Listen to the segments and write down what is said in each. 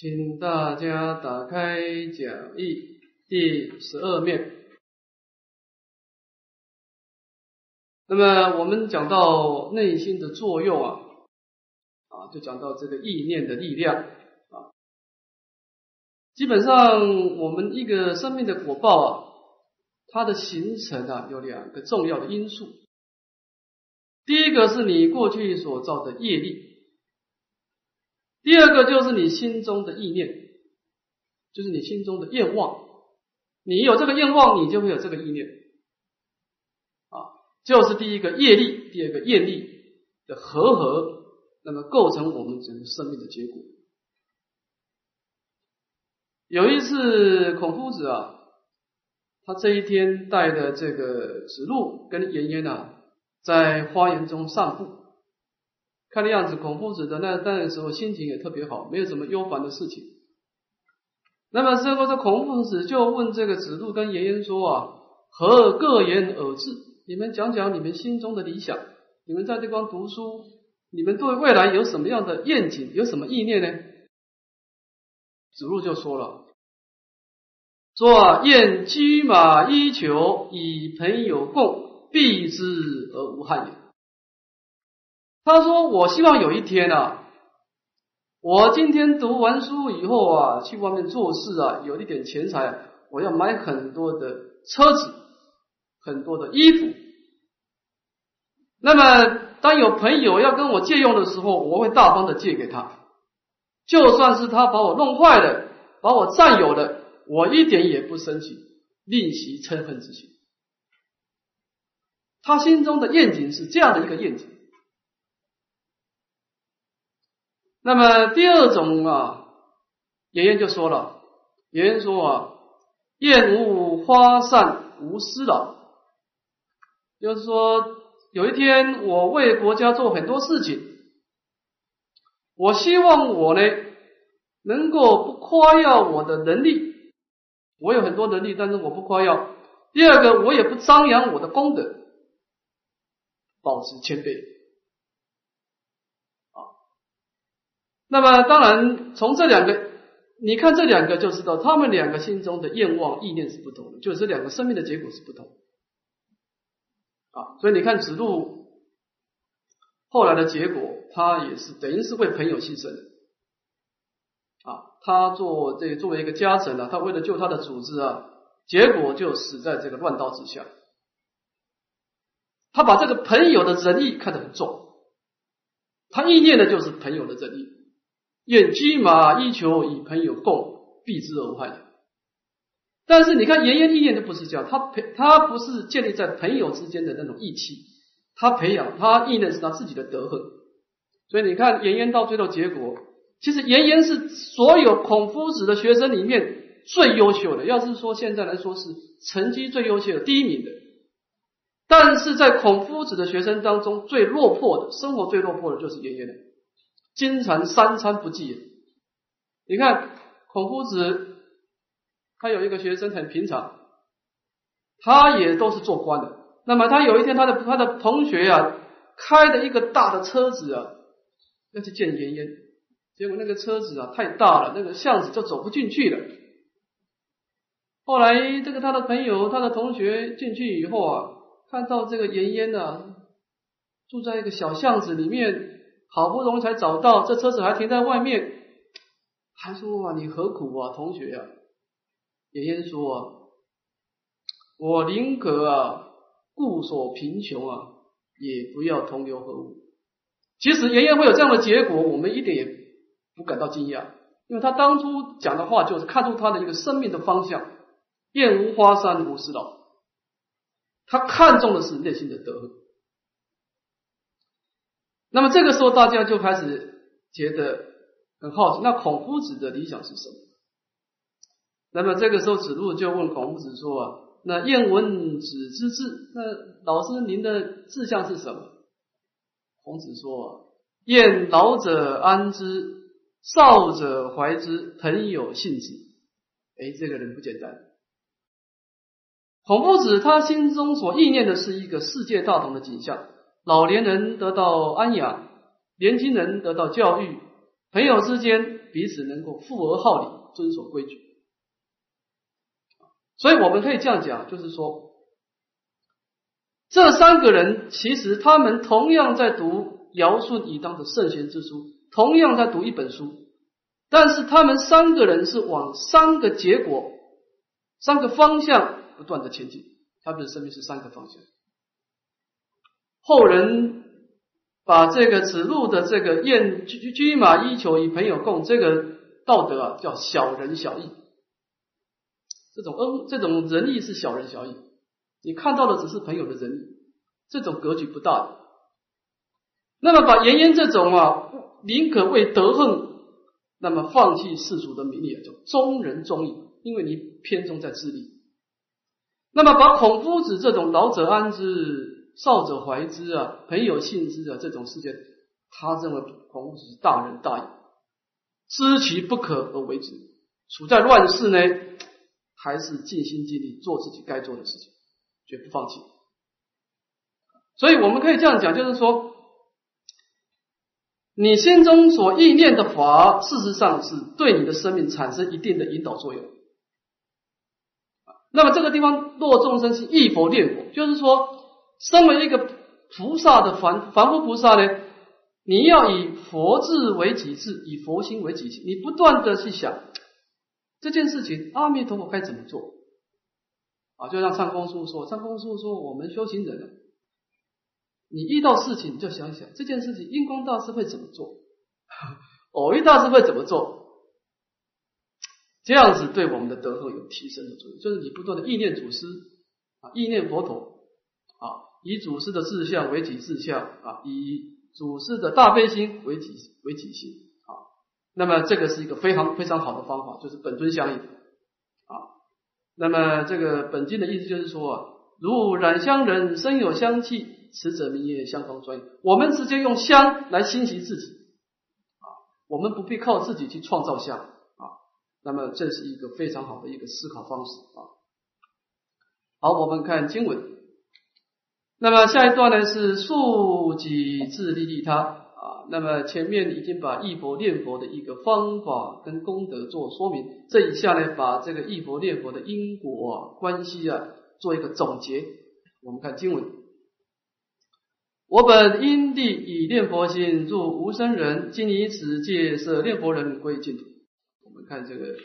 请大家打开讲义第十二面。那么我们讲到内心的作用啊，啊，就讲到这个意念的力量啊。基本上我们一个生命的果报啊，它的形成啊有两个重要的因素。第一个是你过去所造的业力。第二个就是你心中的意念，就是你心中的愿望。你有这个愿望，你就会有这个意念，啊，就是第一个业力，第二个业力的和合，那么构成我们整个生命的结果。有一次，孔夫子啊，他这一天带的这个子路跟颜渊啊，在花园中散步。看的样子，孔夫子的那那时候心情也特别好，没有什么忧烦的事情。那么这个这孔夫子就问这个子路跟颜渊说啊：“何各言而志？你们讲讲你们心中的理想。你们在这方读书，你们对未来有什么样的愿景？有什么意念呢？”子路就说了：“说，愿车马衣裘，以朋友共，避之而无憾也。”他说：“我希望有一天啊，我今天读完书以后啊，去外面做事啊，有一点钱财，我要买很多的车子，很多的衣服。那么，当有朋友要跟我借用的时候，我会大方的借给他。就算是他把我弄坏了，把我占有了，我一点也不生气，另起嗔恨之心。他心中的愿景是这样的一个愿景。”那么第二种啊，颜渊就说了，颜渊说啊，厌恶花散无私的，就是说有一天我为国家做很多事情，我希望我呢能够不夸耀我的能力，我有很多能力，但是我不夸耀。第二个，我也不张扬我的功德，保持谦卑。那么，当然，从这两个，你看这两个就知道，他们两个心中的愿望意念是不同的，就是两个生命的结果是不同。啊，所以你看子路后来的结果，他也是等于是为朋友牺牲。啊，他做这作为一个家臣呢，他为了救他的组织啊，结果就死在这个乱刀之下。他把这个朋友的仁义看得很重，他意念的就是朋友的仁义。愿车马衣裘与朋友共，避之而无害。但是你看，颜渊意念都不是这样，他培他不是建立在朋友之间的那种义气，他培养他意念是他自己的德行。所以你看，颜渊到最后结果，其实颜渊是所有孔夫子的学生里面最优秀的，要是说现在来说是成绩最优秀的第一名的。但是在孔夫子的学生当中，最落魄的，生活最落魄的就是颜渊的。经常三餐不继。你看孔夫子，他有一个学生很平常，他也都是做官的。那么他有一天，他的他的同学呀，开的一个大的车子啊，要去见颜渊，结果那个车子啊太大了，那个巷子就走不进去了。后来这个他的朋友、他的同学进去以后啊，看到这个颜渊啊，住在一个小巷子里面。好不容易才找到，这车子还停在外面，还说啊，你何苦啊，同学啊？爷爷说啊，我宁可啊，固守贫穷啊，也不要同流合污。其实爷爷会有这样的结果，我们一点也不感到惊讶，因为他当初讲的话就是看出他的一个生命的方向：燕无花山无丝劳。他看重的是内心的德。那么这个时候，大家就开始觉得很好奇，那孔夫子的理想是什么？那么这个时候，子路就问孔夫子说：“啊，那燕闻子之志，那老师您的志向是什么？”孔子说：“燕老者安之，少者怀之，朋友信之。”哎，这个人不简单。孔夫子他心中所意念的是一个世界大同的景象。老年人得到安养，年轻人得到教育，朋友之间彼此能够富而好礼，遵守规矩。所以我们可以这样讲，就是说，这三个人其实他们同样在读尧舜禹当的圣贤之书，同样在读一本书，但是他们三个人是往三个结果、三个方向不断的前进，他们的生命是三个方向。后人把这个子路的这个燕居居马衣裘与朋友共这个道德啊，叫小人小义。这种恩，这种仁义是小人小义，你看到的只是朋友的仁义，这种格局不大。那么把颜渊这种啊，宁可为德恨，那么放弃世俗的名利，叫忠仁忠义，因为你偏重在自利。那么把孔夫子这种老者安之，少者怀之啊，朋友信之啊这种事件，他认为孔子是大仁大义，知其不可而为之，处在乱世呢。还是尽心尽力做自己该做的事情，绝不放弃。所以我们可以这样讲，就是说，你心中所意念的法，事实上是对你的生命产生一定的引导作用。那么这个地方，若众生是忆佛念佛，就是说，身为一个菩萨的凡凡夫菩萨呢，你要以佛智为己智，以佛心为己心，你不断的去想。这件事情，阿弥陀佛该怎么做？啊，就像上公叔说，上公叔说，我们修行人，你遇到事情就想想这件事情，印光大师会怎么做？偶一大师会怎么做？这样子对我们的德行有提升的作用。就是你不断的意念祖师啊，意念佛陀啊，以祖师的志向为己志向啊，以祖师的大悲心为己为己心啊。那么这个是一个非常非常好的方法，就是本尊相应啊。那么这个本经的意思就是说，如染香人身有香气，此者名曰香方专我们直接用香来欣喜自己啊，我们不必靠自己去创造香啊。那么这是一个非常好的一个思考方式啊。好，我们看经文。那么下一段呢是数己自利利他啊。那么前面已经把忆佛念佛的一个方法跟功德做说明，这一下呢，把这个忆佛念佛的因果关系啊做一个总结。我们看经文：我本因地以念佛心入无生人，今以此界设念佛人归净土。我们看这个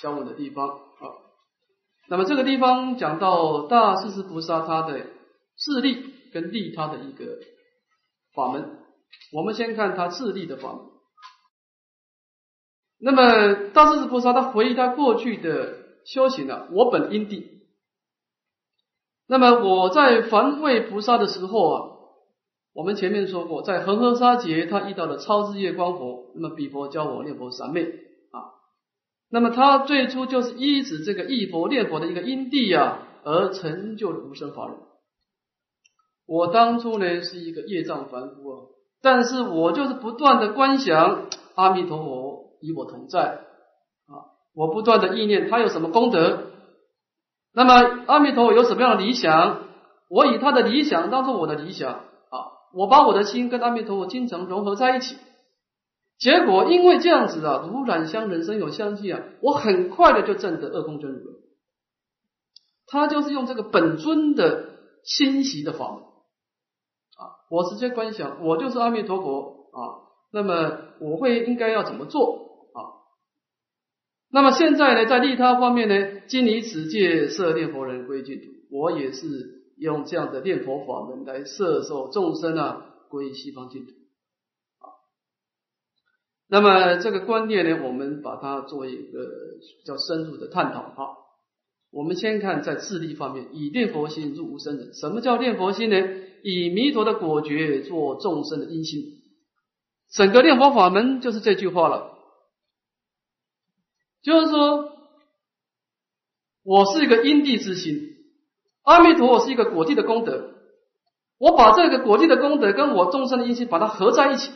教文的地方啊。那么这个地方讲到大势至菩萨他的自利跟利他的一个法门。我们先看他自立的法门。那么大势至菩萨他回忆他过去的修行呢？我本因地。那么我在凡位菩萨的时候啊，我们前面说过，在恒河沙劫，他遇到了超日月光佛，那么比佛教我念佛三昧啊。那么他最初就是依止这个忆佛念佛的一个因地啊，而成就了无生法忍。我当初呢是一个业障凡夫啊。但是我就是不断的观想阿弥陀佛与我同在啊，我不断的意念他有什么功德，那么阿弥陀佛有什么样的理想，我以他的理想当做我的理想啊，我把我的心跟阿弥陀佛经常融合在一起，结果因为这样子啊，如染香人生有香气啊，我很快的就证得二空真如了。他就是用这个本尊的欣喜的法门。我直接观想，我就是阿弥陀佛啊。那么我会应该要怎么做啊？那么现在呢，在利他方面呢，今以此界设念佛人归净土，我也是用这样的念佛法门来摄受众生啊，归西方净土啊。那么这个观念呢，我们把它做一个比较深入的探讨啊。我们先看在自利方面，以念佛心入无生人。什么叫念佛心呢？以弥陀的果觉做众生的因心。整个念佛法门就是这句话了，就是说，我是一个因地之心，阿弥陀佛是一个果地的功德，我把这个果地的功德跟我众生的因心把它合在一起。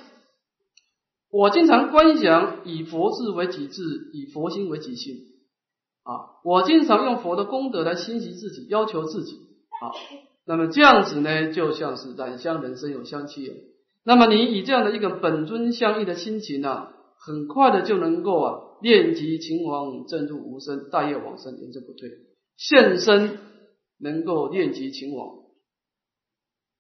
我经常观想以佛智为己智，以佛心为己心。啊，我经常用佛的功德来欣喜自己，要求自己。啊，那么这样子呢，就像是染香人生有香气了。那么你以这样的一个本尊相应的心情呢，很快的就能够啊，念及秦王，正入无生，大业往生，严正不退，现身能够念及秦王。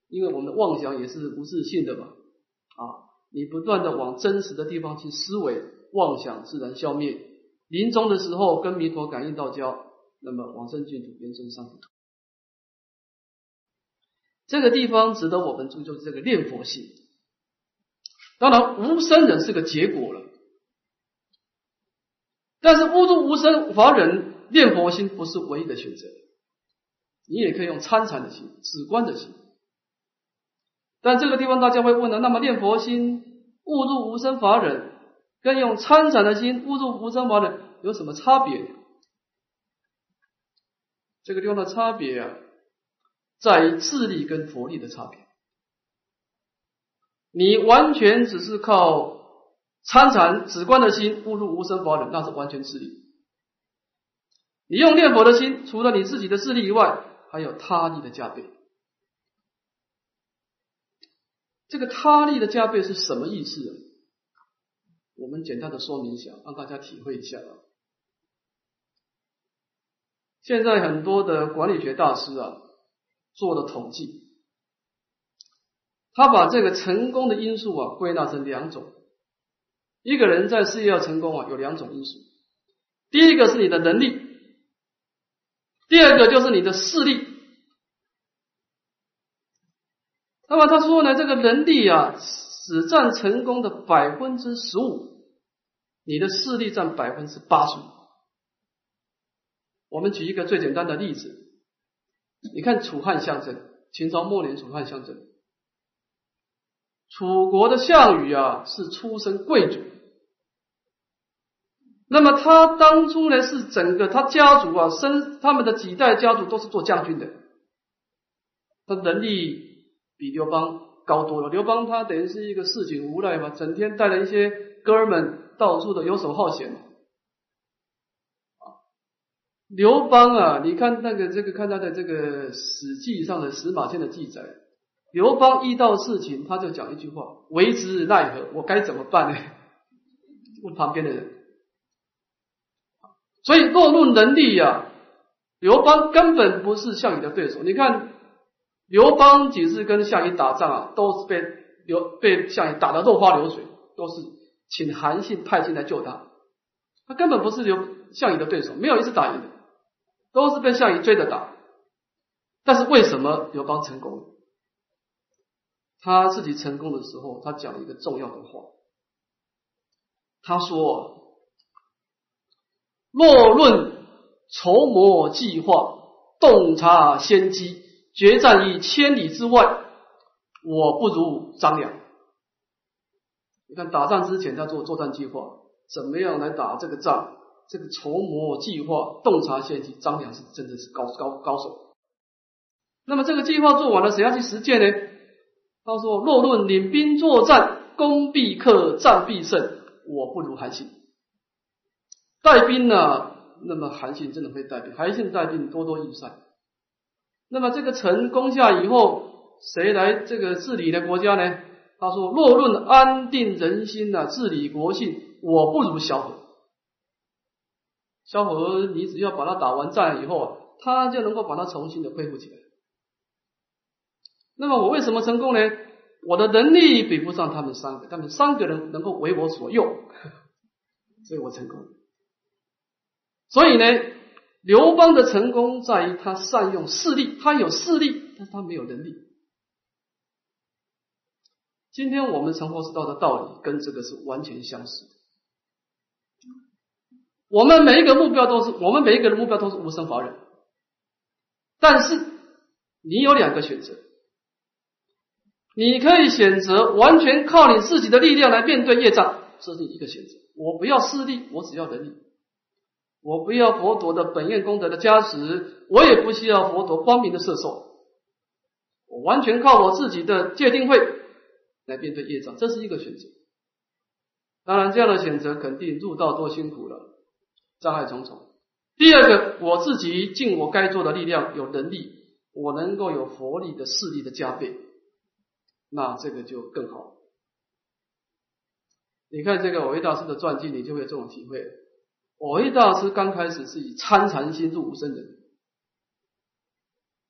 因为我们的妄想也是不自信的嘛，啊，你不断的往真实的地方去思维，妄想自然消灭。临终的时候跟弥陀感应道交，那么往生净土，延生上土。这个地方值得我们注重，这个念佛性。当然，无生人是个结果了，但是无住无生法忍念佛心不是唯一的选择，你也可以用参禅的心、止观的心。但这个地方大家会问了，那么念佛心误入无生法忍，跟用参禅的心误入无生法忍有什么差别？这个地方的差别啊，在于智力跟佛力的差别。你完全只是靠参禅止观的心误入无生法忍，那是完全智力。你用念佛的心，除了你自己的智力以外，还有他力的加倍。这个他力的加倍是什么意思？我们简单的说明一下，让大家体会一下啊。现在很多的管理学大师啊，做了统计，他把这个成功的因素啊归纳成两种。一个人在事业要成功啊，有两种因素，第一个是你的能力，第二个就是你的势力。那么他说呢，这个能力啊，只占成功的百分之十五，你的势力占百分之八十。我们举一个最简单的例子，你看楚汉相争，秦朝末年楚汉相争，楚国的项羽啊是出身贵族，那么他当初呢是整个他家族啊生他们的几代家族都是做将军的，他能力。比刘邦高多了。刘邦他等于是一个市井无赖嘛，整天带了一些哥们到处的游手好闲。刘邦啊，你看那个这个看他的这个《史记》上的司马迁的记载，刘邦遇到事情他就讲一句话：“为之奈何？我该怎么办呢？”问旁边的人。所以若论能力呀，刘邦根本不是项羽的对手。你看。刘邦几次跟项羽打仗啊，都是被刘被项羽打得落花流水，都是请韩信派进来救他，他根本不是刘项羽的对手，没有一次打赢的，都是被项羽追着打。但是为什么刘邦成功？他自己成功的时候，他讲了一个重要的话，他说：“若论筹谋计划，洞察先机。”决战于千里之外，我不如张良。你看打仗之前，他做作战计划，怎么样来打这个仗？这个筹谋计划、洞察先机，张良是真的是高高高手。那么这个计划做完了，谁要去实践呢？他说：“若论领兵作战，攻必克，战必胜，我不如韩信。带兵呢？那么韩信真的会带兵，韩信带兵多多益善。”那么这个城攻下以后，谁来这个治理的国家呢？他说：“若论安定人心呐，治理国信，我不如萧何。萧何，你只要把他打完战以后，他就能够把他重新的恢复起来。那么我为什么成功呢？我的能力比不上他们三个，他们三个人能够为我所用，所以我成功。所以呢？”刘邦的成功在于他善用势力，他有势力，但他没有能力。今天我们成佛之道的道理跟这个是完全相似。我们每一个目标都是，我们每一个人目标都是无生法忍，但是你有两个选择，你可以选择完全靠你自己的力量来面对业障，这是一个选择。我不要势力，我只要能力。我不要佛陀的本愿功德的加持，我也不需要佛陀光明的摄受，我完全靠我自己的戒定慧来面对业障，这是一个选择。当然，这样的选择肯定入道多辛苦了，障碍重重。第二个，我自己尽我该做的力量，有能力，我能够有佛力的势力的加倍，那这个就更好。你看这个我一大师的传记，你就会有这种体会。我一大师刚开始是以参禅心入无生人。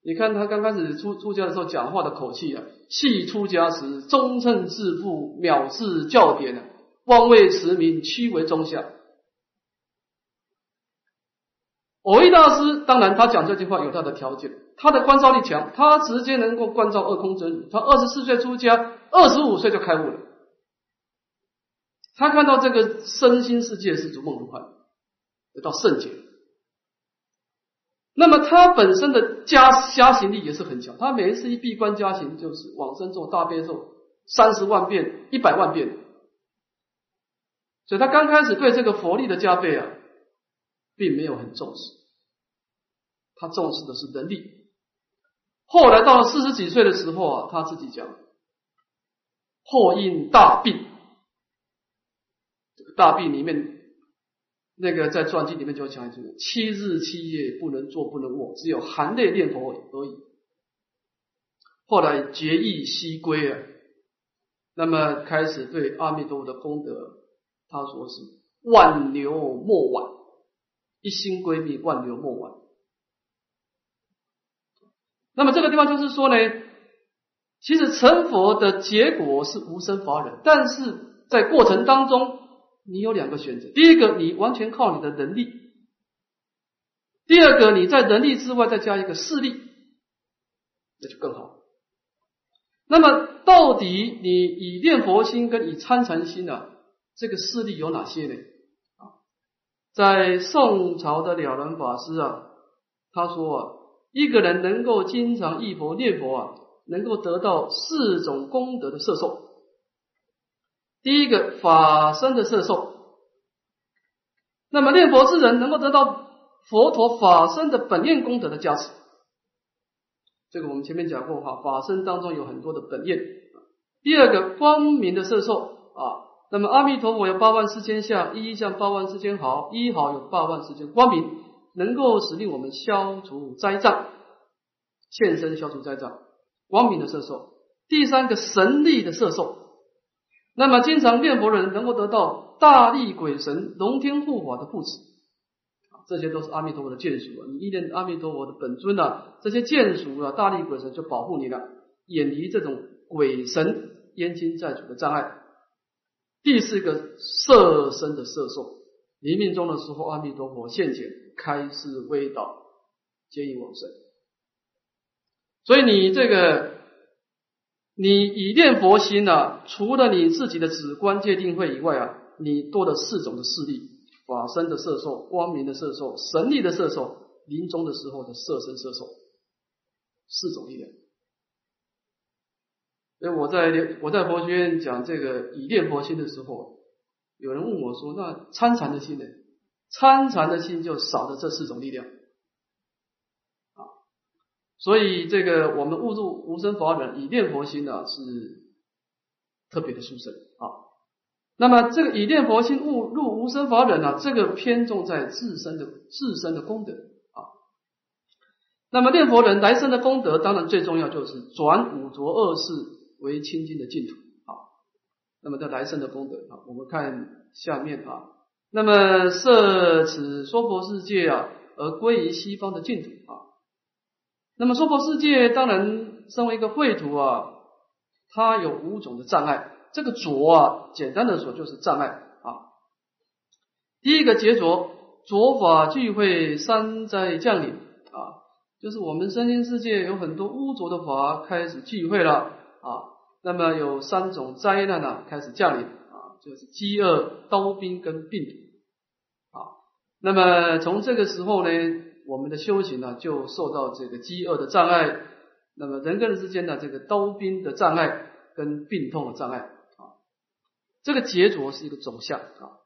你看他刚开始出出家的时候，讲话的口气啊，系出家时忠称自负，藐视教典啊，妄为持名，屈为中下。偶一大师当然他讲这句话有他的条件，他的观照力强，他直接能够关照二空真理。他二十四岁出家，二十五岁就开悟了。他看到这个身心世界是如梦如幻，得到圣解。那么他本身的加加行力也是很强，他每一次一闭关加行，就是往生咒、大悲咒三十万遍、一百万遍，所以他刚开始对这个佛力的加倍啊，并没有很重视，他重视的是能力。后来到了四十几岁的时候啊，他自己讲，后因大病，大病里面。那个在传记里面就讲一句：七日七夜不能坐不能卧，只有含泪念佛而已。后来结义西归啊，那么开始对阿弥陀佛的功德，他说是万流莫挽，一心归命，万流莫挽。那么这个地方就是说呢，其实成佛的结果是无生法忍，但是在过程当中。你有两个选择，第一个你完全靠你的能力，第二个你在能力之外再加一个势力，那就更好。那么到底你以念佛心跟以参禅心啊，这个势力有哪些呢？在宋朝的了然法师啊，他说啊，一个人能够经常忆佛念佛啊，能够得到四种功德的摄受。第一个法身的摄受，那么念佛之人能够得到佛陀法身的本愿功德的加持。这个我们前面讲过哈，法身当中有很多的本愿。第二个光明的摄受啊，那么阿弥陀佛有八万四千相，一相八万四千毫，一毫有八万四千光明，能够使令我们消除灾障，现身消除灾障，光明的色受。第三个神力的色受。那么，经常念佛人能够得到大力鬼神、龙天护法的护持，这些都是阿弥陀佛的眷属啊！你依念阿弥陀佛的本尊啊，这些眷属啊，大力鬼神就保护你了，远离这种鬼神冤亲债主的障碍。第四个色身的色受，临命终的时候，阿弥陀佛现前开示微导，接引往生。所以你这个。你以念佛心呢，除了你自己的止观界定慧以外啊，你多了四种的势力：法身的色受、光明的色受、神力的色受、临终的时候的色身色受，四种力量。所以我在我在佛学院讲这个以念佛心的时候，有人问我说：“那参禅的心呢？参禅的心就少了这四种力量啊。”所以，这个我们误入无生法忍，以念佛心呢，是特别的殊胜啊。那么，这个以念佛心误入无生法忍呢，这个偏重在自身的自身的功德啊。那么，念佛人来生的功德，当然最重要就是转五浊恶世为清净的净土啊。那么，在来生的功德啊，我们看下面啊。那么，设此娑婆世界啊，而归于西方的净土啊。那么娑婆世界当然身为一个秽土啊，它有五种的障碍。这个浊啊，简单的说就是障碍啊。第一个劫浊，浊法聚会，三灾降临啊，就是我们身心世界有很多污浊的法开始聚会了啊。那么有三种灾难呢开始降临啊，就是饥饿、刀兵跟病毒啊。那么从这个时候呢。我们的修行呢，就受到这个饥饿的障碍，那么人跟人之间的这个刀兵的障碍跟病痛的障碍啊，这个劫浊是一个总相啊。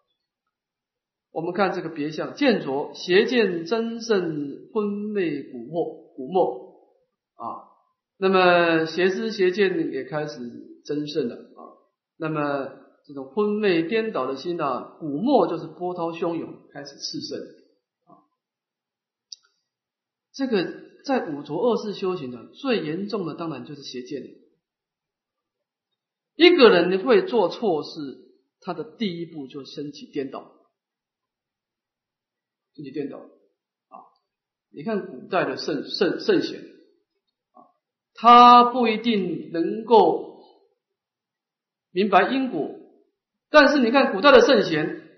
我们看这个别相，见浊邪见真圣昏昧古惑古没啊，那么邪思邪见也开始增盛了啊，那么这种昏昧颠倒的心呢，古末就是波涛汹涌，开始炽盛啊。这个在五浊恶世修行的最严重的，当然就是邪见。一个人会做错事，他的第一步就升起颠倒，升起颠倒啊！你看古代的圣圣圣贤，他不一定能够明白因果，但是你看古代的圣贤，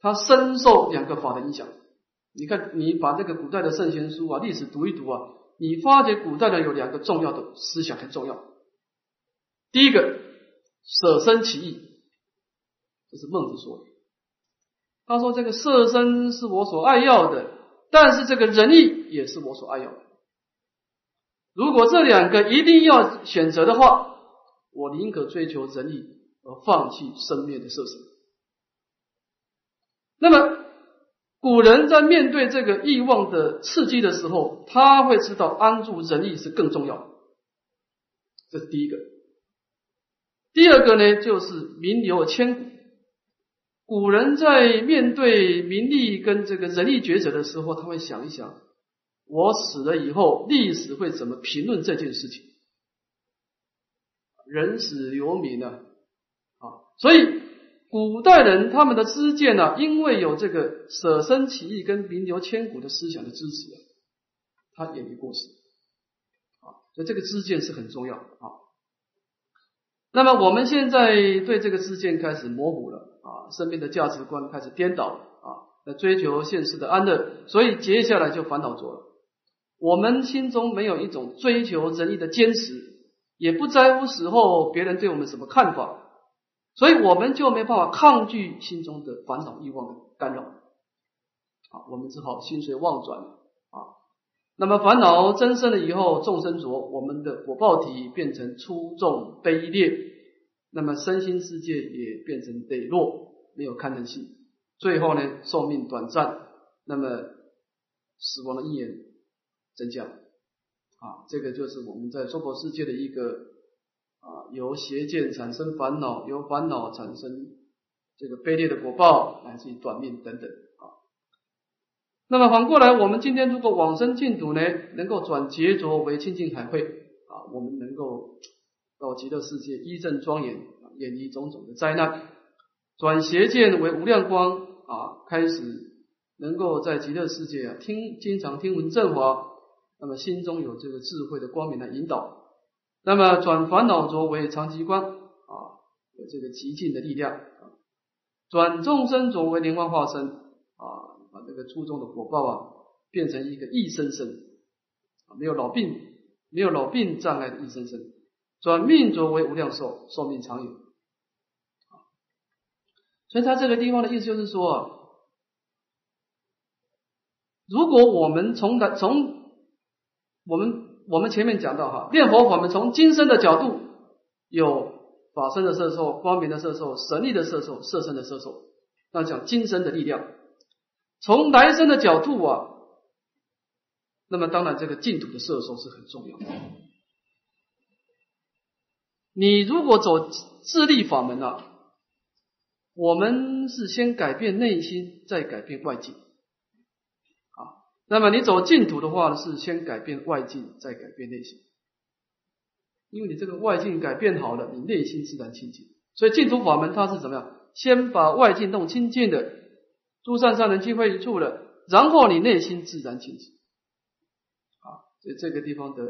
他深受两个法的影响。你看，你把这个古代的圣贤书啊、历史读一读啊，你发觉古代的有两个重要的思想很重要。第一个，舍身起义。这是孟子说的。他说：“这个舍身是我所爱要的，但是这个仁义也是我所爱要的。如果这两个一定要选择的话，我宁可追求仁义，而放弃生灭的色身。那么，古人在面对这个欲望的刺激的时候，他会知道安住仁义是更重要的。这是第一个。第二个呢，就是名留千古。”古人在面对名利跟这个仁义抉择的时候，他会想一想：我死了以后，历史会怎么评论这件事情？人死留名呢？啊，所以古代人他们的知见呢，因为有这个舍身起义跟名留千古的思想的支持，他也没过世。啊，所以这个知见是很重要啊。那么我们现在对这个知见开始模糊了。啊，生命的价值观开始颠倒了啊，来追求现实的安乐，所以接下来就烦恼着了。我们心中没有一种追求仁义的坚持，也不在乎死后别人对我们什么看法，所以我们就没办法抗拒心中的烦恼欲望的干扰。啊，我们只好心随妄转啊。那么烦恼增生了以后，众生浊我们的果报体变成粗重卑劣。那么身心世界也变成羸弱，没有堪能性，最后呢，寿命短暂，那么死亡的意愿增加，啊，这个就是我们在娑婆世界的一个啊，由邪见产生烦恼，由烦恼产生这个卑劣的果报，乃至于短命等等啊。那么反过来，我们今天如果往生净土呢，能够转劫浊为清净海会啊，我们能够。到极乐世界，一正庄严，远离种种的灾难，转邪见为无量光啊，开始能够在极乐世界啊听，经常听闻正法，那么心中有这个智慧的光明来引导，那么转烦恼浊为长吉光啊，有这个极尽的力量啊，转众生浊为莲花化身啊，把这个初中的果报啊变成一个一生生啊，没有老病，没有老病障碍的一生生。转命浊为无量寿，寿命长远。所以他这个地方的意思就是说，如果我们从来从我们我们前面讲到哈，念佛法门从今生的角度有法身的摄受、光明的摄受、神力的摄受、色身的摄受，那讲今生的力量。从来生的角度啊，那么当然这个净土的摄受是很重要的。你如果走自立法门啊，我们是先改变内心，再改变外境啊。那么你走净土的话呢，是先改变外境，再改变内心。因为你这个外境改变好了，你内心自然清净。所以净土法门它是怎么样？先把外境弄清净的，诸善善人聚会一处了，然后你内心自然清净。啊，所以这个地方的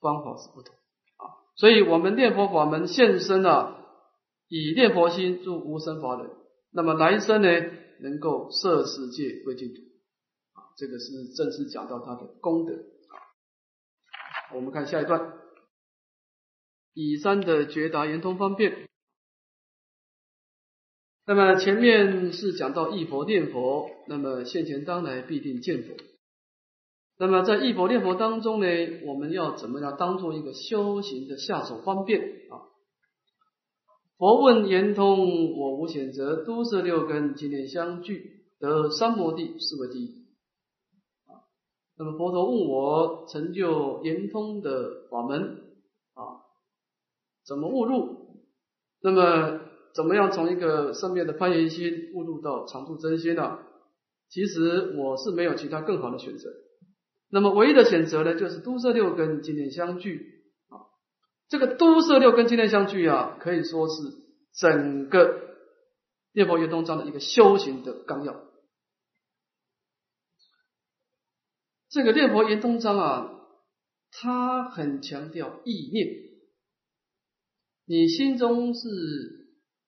方法是不同啊。所以我们念佛法门现身啊，以念佛心助无生法忍，那么来生呢，能够摄世界归净土，这个是正式讲到他的功德啊。我们看下一段，以三的觉达圆通方便。那么前面是讲到忆佛念佛，那么现前当来必定见佛。那么在忆佛念佛当中呢，我们要怎么样当做一个修行的下手方便啊？佛问圆通，我无选择，都是六根，今念相聚，得三摩地，是为第一。那么佛陀问我成就圆通的法门啊，怎么悟入？那么怎么样从一个生灭的攀缘心悟入到常住真心呢？其实我是没有其他更好的选择。那么唯一的选择呢，就是都摄六根今天相聚啊。这个都摄六根今天相聚啊，可以说是整个念佛圆通章的一个修行的纲要。这个念佛圆通章啊，它很强调意念，你心中是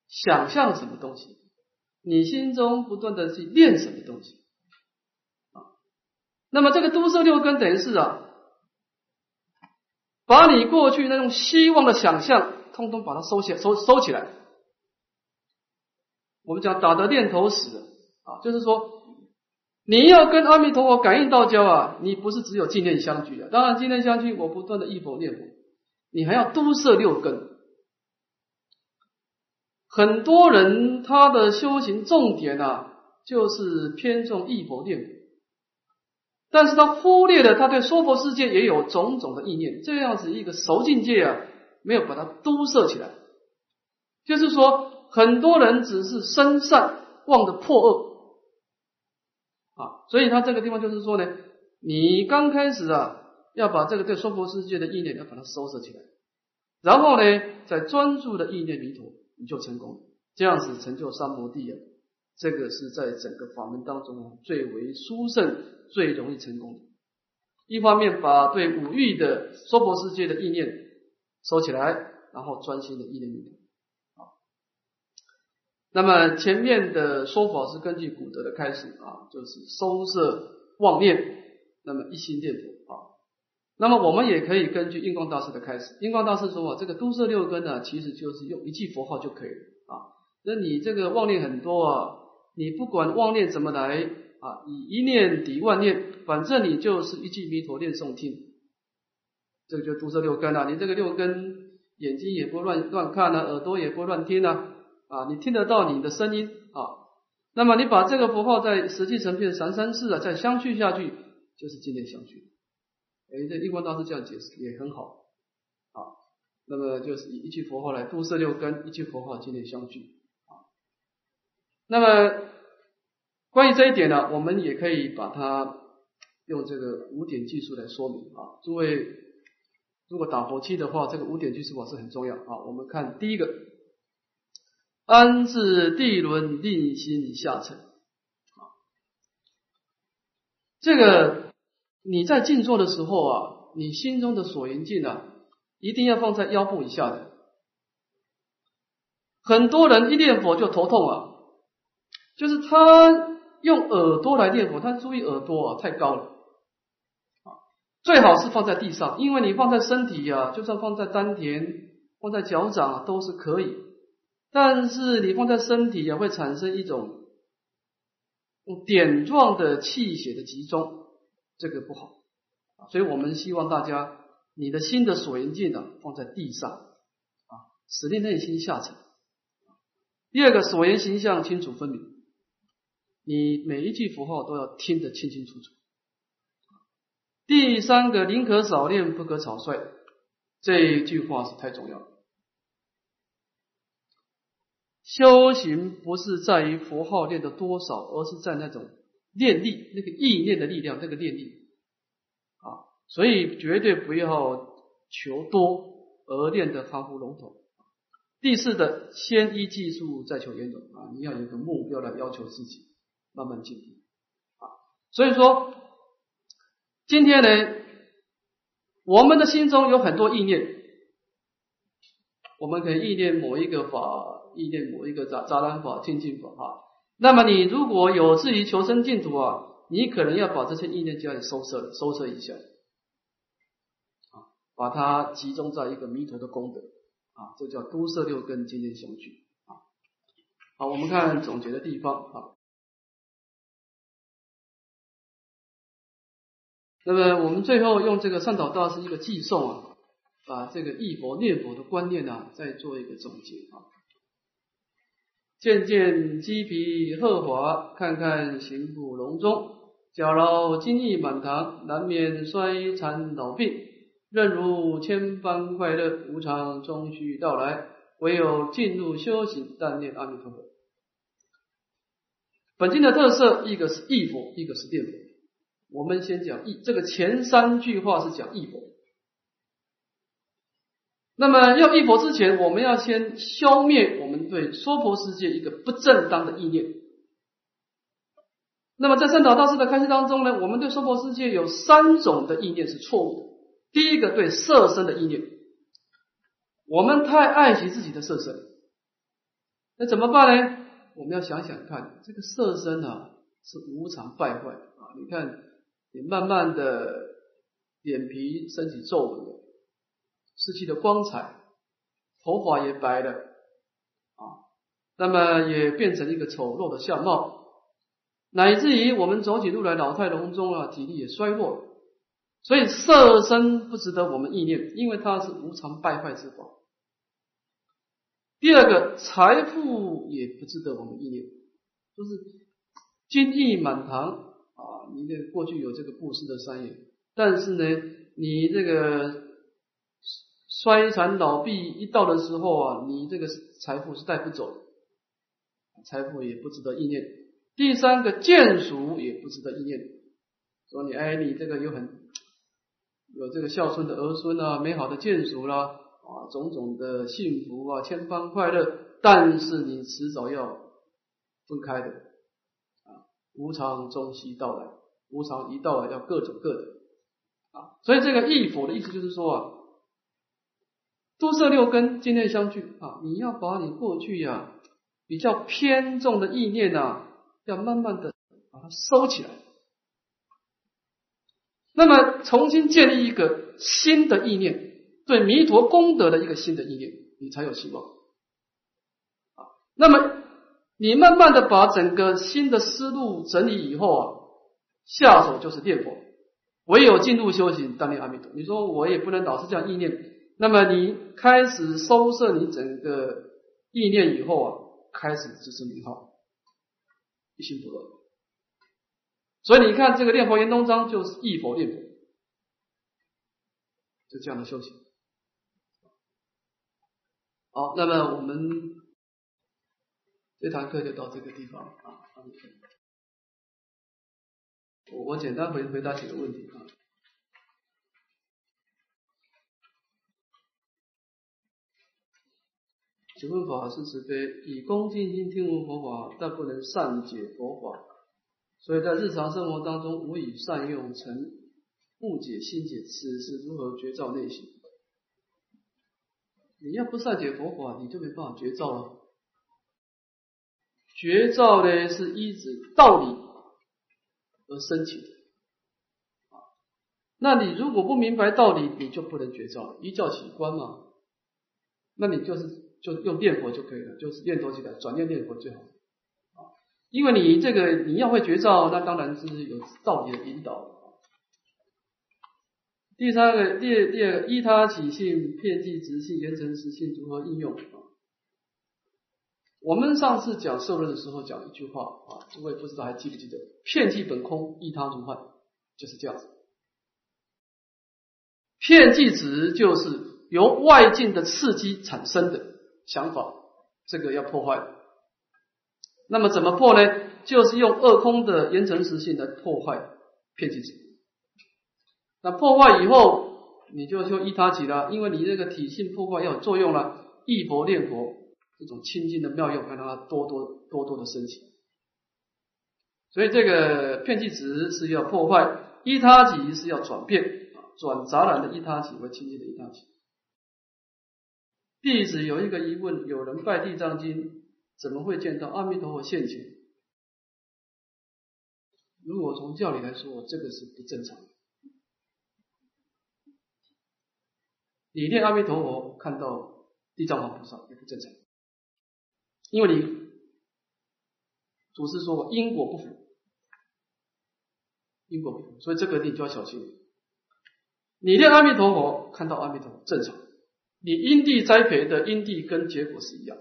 想象什么东西，你心中不断的去念什么东西啊。那么这个都摄六根等于是啊。把你过去那种希望的想象，通通把它收起收收起来。我们讲打得念头死啊，就是说你要跟阿弥陀佛感应道交啊，你不是只有纪念相聚啊。当然纪念相聚，我不断的忆佛念佛，你还要都摄六根。很多人他的修行重点啊，就是偏重忆佛念佛。但是他忽略了他对娑婆世界也有种种的意念，这样子一个熟境界啊，没有把它都摄起来。就是说，很多人只是生善忘的破恶啊，所以他这个地方就是说呢，你刚开始啊，要把这个对娑婆世界的意念要把它收拾起来，然后呢，再专注的意念弥陀，你就成功，这样子成就三摩地啊。这个是在整个法门当中最为殊胜、最容易成功的。一方面把对五欲的娑婆世界的意念收起来，然后专心的意念弥陀。那么前面的说法是根据古德的开始啊，就是收摄妄念，那么一心念佛啊。那么我们也可以根据印光大师的开始，印光大师说啊，这个都摄六根呢，其实就是用一句佛号就可以了啊。那你这个妄念很多啊。你不管妄念怎么来啊，以一念抵万念，反正你就是一句弥陀念诵听，这个就都摄六根了。你这个六根，眼睛也不乱乱看啊，耳朵也不乱听啊，啊，你听得到你的声音啊。那么你把这个符号在实际成片三三四啊，再相续下去，就是今天相续。哎，这印光大师这样解释也很好啊。那么就是以一句佛号来都摄六根，一句佛号今天相续。那么关于这一点呢，我们也可以把它用这个五点技术来说明啊。诸位如果打佛七的话，这个五点技术法是很重要啊。我们看第一个，安置地轮，令心下沉。这个你在静坐的时候啊，你心中的所缘境啊，一定要放在腰部以下的。很多人一念佛就头痛啊。就是他用耳朵来念佛，他注意耳朵啊太高了，最好是放在地上，因为你放在身体呀，就算放在丹田、放在脚掌啊都是可以，但是你放在身体也会产生一种点状的气血的集中，这个不好，所以我们希望大家你的心的所缘境呢放在地上啊，使令内心下沉。第二个所缘形象清楚分明。你每一句符号都要听得清清楚楚。第三个，宁可少练，不可草率，这一句话是太重要了。修行不是在于符号练的多少，而是在那种念力，那个意念的力量，那个念力啊。所以绝对不要求多而练得含糊笼统。第四的，先依技术再求圆融啊，你要有一个目标来要求自己。慢慢进步啊，所以说今天呢，我们的心中有很多意念，我们可以意念某一个法，意念某一个杂杂染法、清净法哈。那么你如果有志于求生净土啊，你可能要把这些意念加以收摄，收摄一下啊，把它集中在一个弥陀的功德啊，这叫都摄六根，今天相聚啊。好，我们看总结的地方啊。那么我们最后用这个善导大师一个寄送啊，把这个忆佛念佛的观念呢，再做一个总结啊。渐渐鸡皮鹤华，看看行不隆中，假劳金玉满堂，难免衰残老病。任如千般快乐，无常终须到来。唯有进入修行，但念阿弥陀佛。本经的特色，一个是忆佛，一个是念佛。我们先讲义，这个前三句话是讲义佛。那么要忆佛之前，我们要先消灭我们对娑婆世界一个不正当的意念。那么在圣导大师的开示当中呢，我们对娑婆世界有三种的意念是错误的。第一个对色身的意念，我们太爱惜自己的色身，那怎么办呢？我们要想想看，这个色身啊是无常败坏啊。你看，你慢慢的脸皮升起皱纹了，失去了光彩，头发也白了啊，那么也变成一个丑陋的相貌。乃至于我们走起路来老态龙钟啊，体力也衰弱，所以色身不值得我们意念，因为它是无常败坏之法。第二个，财富也不值得我们意念，就是金玉满堂啊，你的过去有这个布施的善业，但是呢，你这个衰残老弊一到的时候啊，你这个财富是带不走，财富也不值得意念。第三个眷属也不值得意念，说你哎，你这个有很有这个孝顺的儿孙啊，美好的眷属啦，啊，种种的幸福啊，千方快乐，但是你迟早要分开的啊，无常终须到来，无常一到来要各走各的啊，所以这个义佛的意思就是说啊，多色六根今天相聚啊，你要把你过去呀比较偏重的意念呐。要慢慢的把它收起来，那么重新建立一个新的意念，对弥陀功德的一个新的意念，你才有希望啊。那么你慢慢的把整个新的思路整理以后啊，下手就是念佛，唯有进入修行，当念阿弥陀。你说我也不能老是这样意念，那么你开始收摄你整个意念以后啊，开始只是名号。一心不乱，所以你看这个念佛圆通章就是一佛念佛，就这样的修行。好，那么我们这堂课就到这个地方啊。我我简单回回答几个问题啊。请问法师慈悲，以恭敬心听闻佛法，但不能善解佛法，所以在日常生活当中无以善用成误解心解，此时如何觉照内心？你要不善解佛法，你就没办法觉照了。觉照呢，是依止道理而升起的。那你如果不明白道理，你就不能觉照，一觉起观嘛。那你就是。就用念佛就可以了，就是念头起来，转念念佛最好啊。因为你这个你要会觉照，那当然是有道理的引导。第三个，第第二个，依他起性、片剂直性、言成实性如何应用啊？我们上次讲受论的时候讲一句话啊，诸位不知道还记不记得？片剂本空，依他如幻，就是这样子。片剂直就是由外境的刺激产生的。想法，这个要破坏。那么怎么破呢？就是用二空的言成实性来破坏骗气子。那破坏以后，你就说依他起了，因为你这个体性破坏要有作用了。忆佛念佛这种清净的妙用，让它多多多多的升起。所以这个片气值是要破坏，一他起是要转变，转杂染的一他起为清净的一他起。弟子有一个疑问：有人拜地藏经，怎么会见到阿弥陀佛现前？如果从教理来说，这个是不正常的。你念阿弥陀佛，看到地藏王菩萨也不正常，因为你祖师说因果不符，因果不符，所以这个你就要小心。你念阿弥陀佛，看到阿弥陀佛正常。你因地栽培的因地跟结果是一样，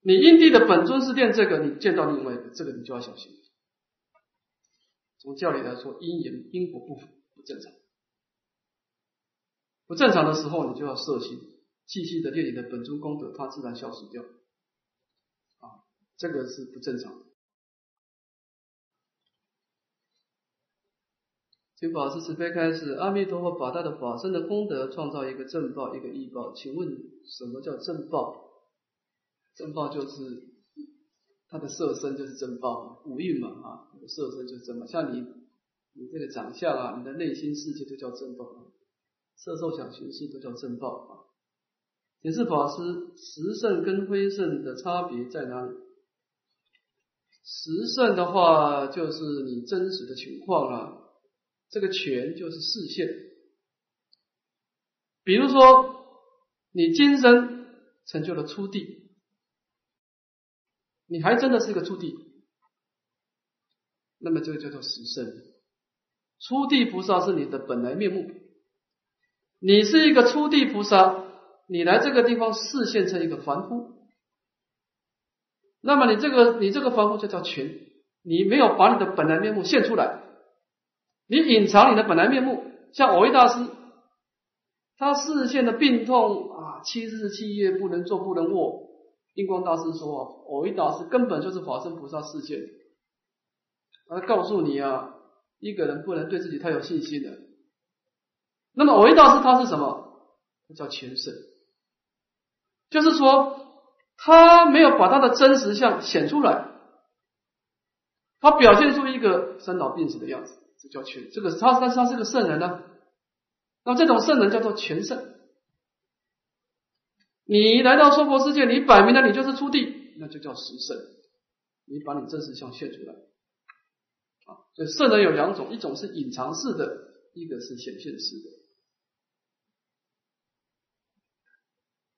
你因地的本尊是练这个，你见到另外一个，这个你就要小心。从教理来说，因缘因果不符，不正常。不正常的时候，你就要摄心，继续的练你的本尊功德，它自然消失掉。啊，这个是不正常的。请法师慈悲开始，阿弥陀佛把他的法身的功德创造一个正报，一个异报。请问什么叫正报？正报就是他的色身就是正报，五蕴嘛啊，色身就是正报。像你你这个长相啊，你的内心世界都叫正报，色受想行识都叫正报啊。请示法师，实圣跟非圣的差别在哪里？实圣的话就是你真实的情况啊。这个权就是视线，比如说你今生成就了初地，你还真的是一个初地，那么这个叫做实圣。初地菩萨是你的本来面目，你是一个初地菩萨，你来这个地方视现成一个凡夫，那么你这个你这个凡夫就叫权，你没有把你的本来面目现出来。你隐藏你的本来面目，像偶一大师，他视线的病痛啊，七日七夜不能坐不能卧。印光大师说，偶一大师根本就是法身菩萨视线。他告诉你啊，一个人不能对自己太有信心的。那么偶一大师他是什么？他叫全圣，就是说他没有把他的真实相显出来，他表现出一个生老病死的样子。叫全，这个他他他是个圣人呢。那这种圣人叫做全圣。你来到娑婆世界，你摆明了你就是出地，那就叫实圣。你把你真实相现出来啊。所以圣人有两种，一种是隐藏式的，一个是显现式的。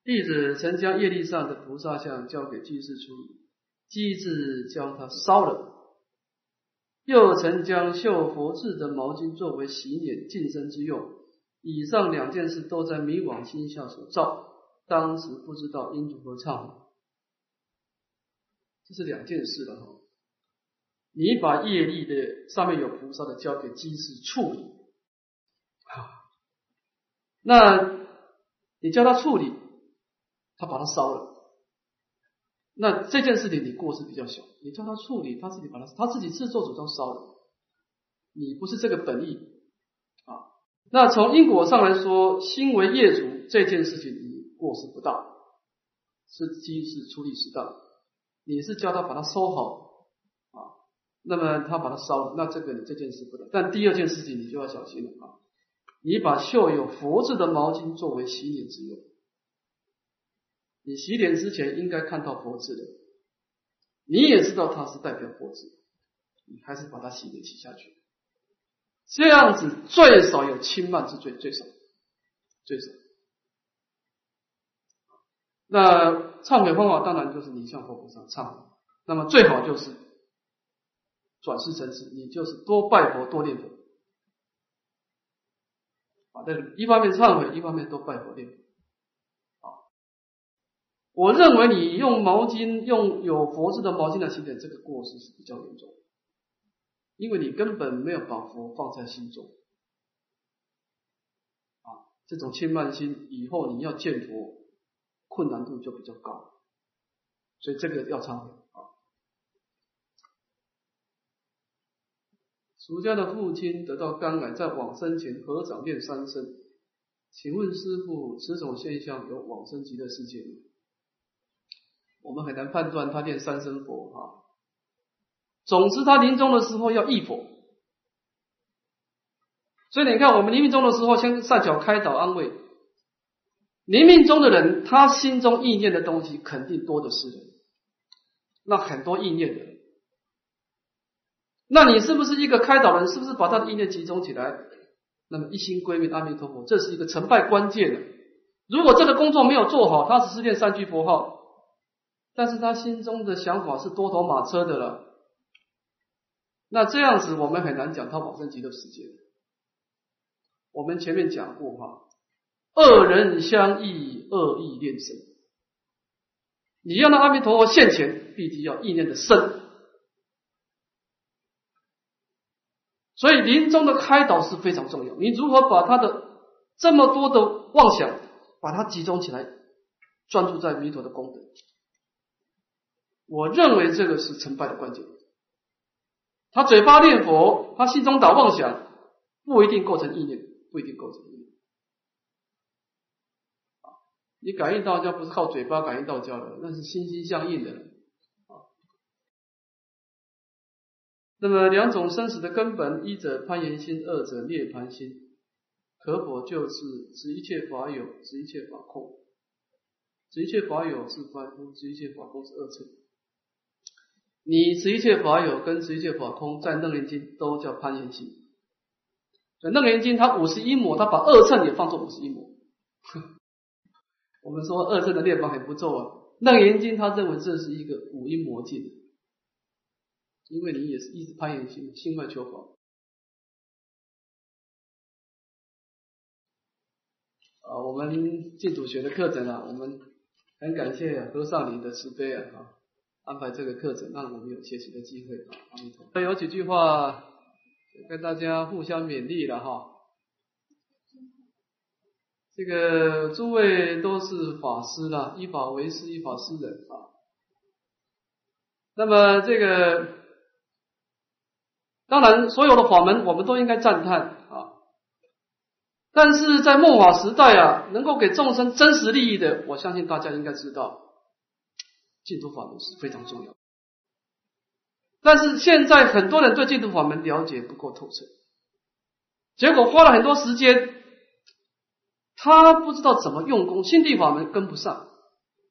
弟子曾将业力上的菩萨像交给居士处理，机智将他烧了。又曾将绣佛字的毛巾作为洗脸净身之用，以上两件事都在迷惘心下所造，当时不知道应如何忏悔。这是两件事了哈。你把业力的上面有菩萨的交给机师处理，啊，那你叫他处理，他把它烧了。那这件事情你过失比较小，你叫他处理，他自己把它，他自己自作主张烧了，你不是这个本意啊。那从因果上来说，心为业主这件事情你过失不大，是机是处理适当，你是叫他把它收好啊，那么他把它烧了，那这个你这件事不大。但第二件事情你就要小心了啊，你把绣有佛字的毛巾作为洗脸之用。你洗脸之前应该看到佛字的，你也知道它是代表佛字，你还是把它洗脸洗下去，这样子最少有轻慢之罪，最少最少。那忏悔方法当然就是你向佛菩萨忏悔，那么最好就是转世成世，你就是多拜佛多念佛，啊，这一方面忏悔，一方面多拜佛念佛。我认为你用毛巾，用有佛字的毛巾来洗脸，这个过失是比较严重，因为你根本没有把佛放在心中，啊，这种轻慢心，以后你要见佛困难度就比较高，所以这个要忏悔啊。俗家的父亲得到肝癌，在往生前合掌念三声，请问师傅，此种现象有往生极乐世界吗？我们很难判断他念三声佛哈。总之，他临终的时候要忆佛，所以你看，我们临命终的时候，先上脚开导安慰。临命终的人，他心中意念的东西肯定多的是的，那很多意念的。那你是不是一个开导人？是不是把他的意念集中起来？那么一心归命阿弥陀佛，这是一个成败关键的。如果这个工作没有做好，他只是念三句佛号。但是他心中的想法是多头马车的了，那这样子我们很难讲他往生极乐世界。我们前面讲过哈，恶人相异，恶意恋生。你要让阿弥陀佛现前，必须要意念的深。所以临终的开导是非常重要。你如何把他的这么多的妄想，把它集中起来，专注在弥陀的功德？我认为这个是成败的关键。他嘴巴念佛，他心中打妄想，不一定构成意念，不一定构成意念。你感应道教不是靠嘴巴感应道教的，那是心心相印的。那么两种生死的根本，一者攀岩心，二者涅槃心，可否就是指一切法有，指一切法空？指一切法有是凡夫，指一切法空是二乘。你指一切法有跟指一切法空，在楞严经都叫攀岩心。所以楞严经它五十一摩，它把二乘也放作五十一摩。我们说二乘的列法很不错啊。楞严经他认为这是一个五阴魔境，因为你也是一直攀岩心，心外求法。啊，我们净土学的课程啊，我们很感谢和尚您的慈悲，啊，安排这个课程，让我们有学习的机会啊。阿弥陀。有几句话跟大家互相勉励了哈。这个诸位都是法师啦，依法为师，依法施人啊。那么这个，当然所有的法门我们都应该赞叹啊。但是在末法时代啊，能够给众生真实利益的，我相信大家应该知道，净土法门是非常重要。但是现在很多人对净土法门了解不够透彻，结果花了很多时间。他不知道怎么用功，心地法门跟不上，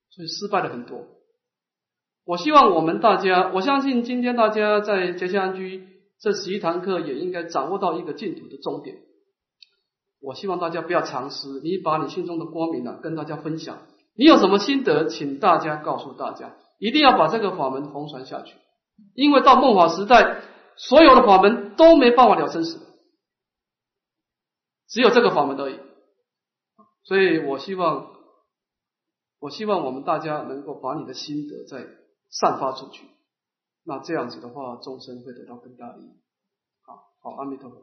所以失败了很多。我希望我们大家，我相信今天大家在结夏安居这十一堂课也应该掌握到一个净土的重点。我希望大家不要藏私，你把你心中的光明啊跟大家分享。你有什么心得，请大家告诉大家，一定要把这个法门弘传下去。因为到末法时代，所有的法门都没办法了生死，只有这个法门而已。所以我希望，我希望我们大家能够把你的心得再散发出去，那这样子的话，众生会得到更大利益。好，好，阿弥陀佛。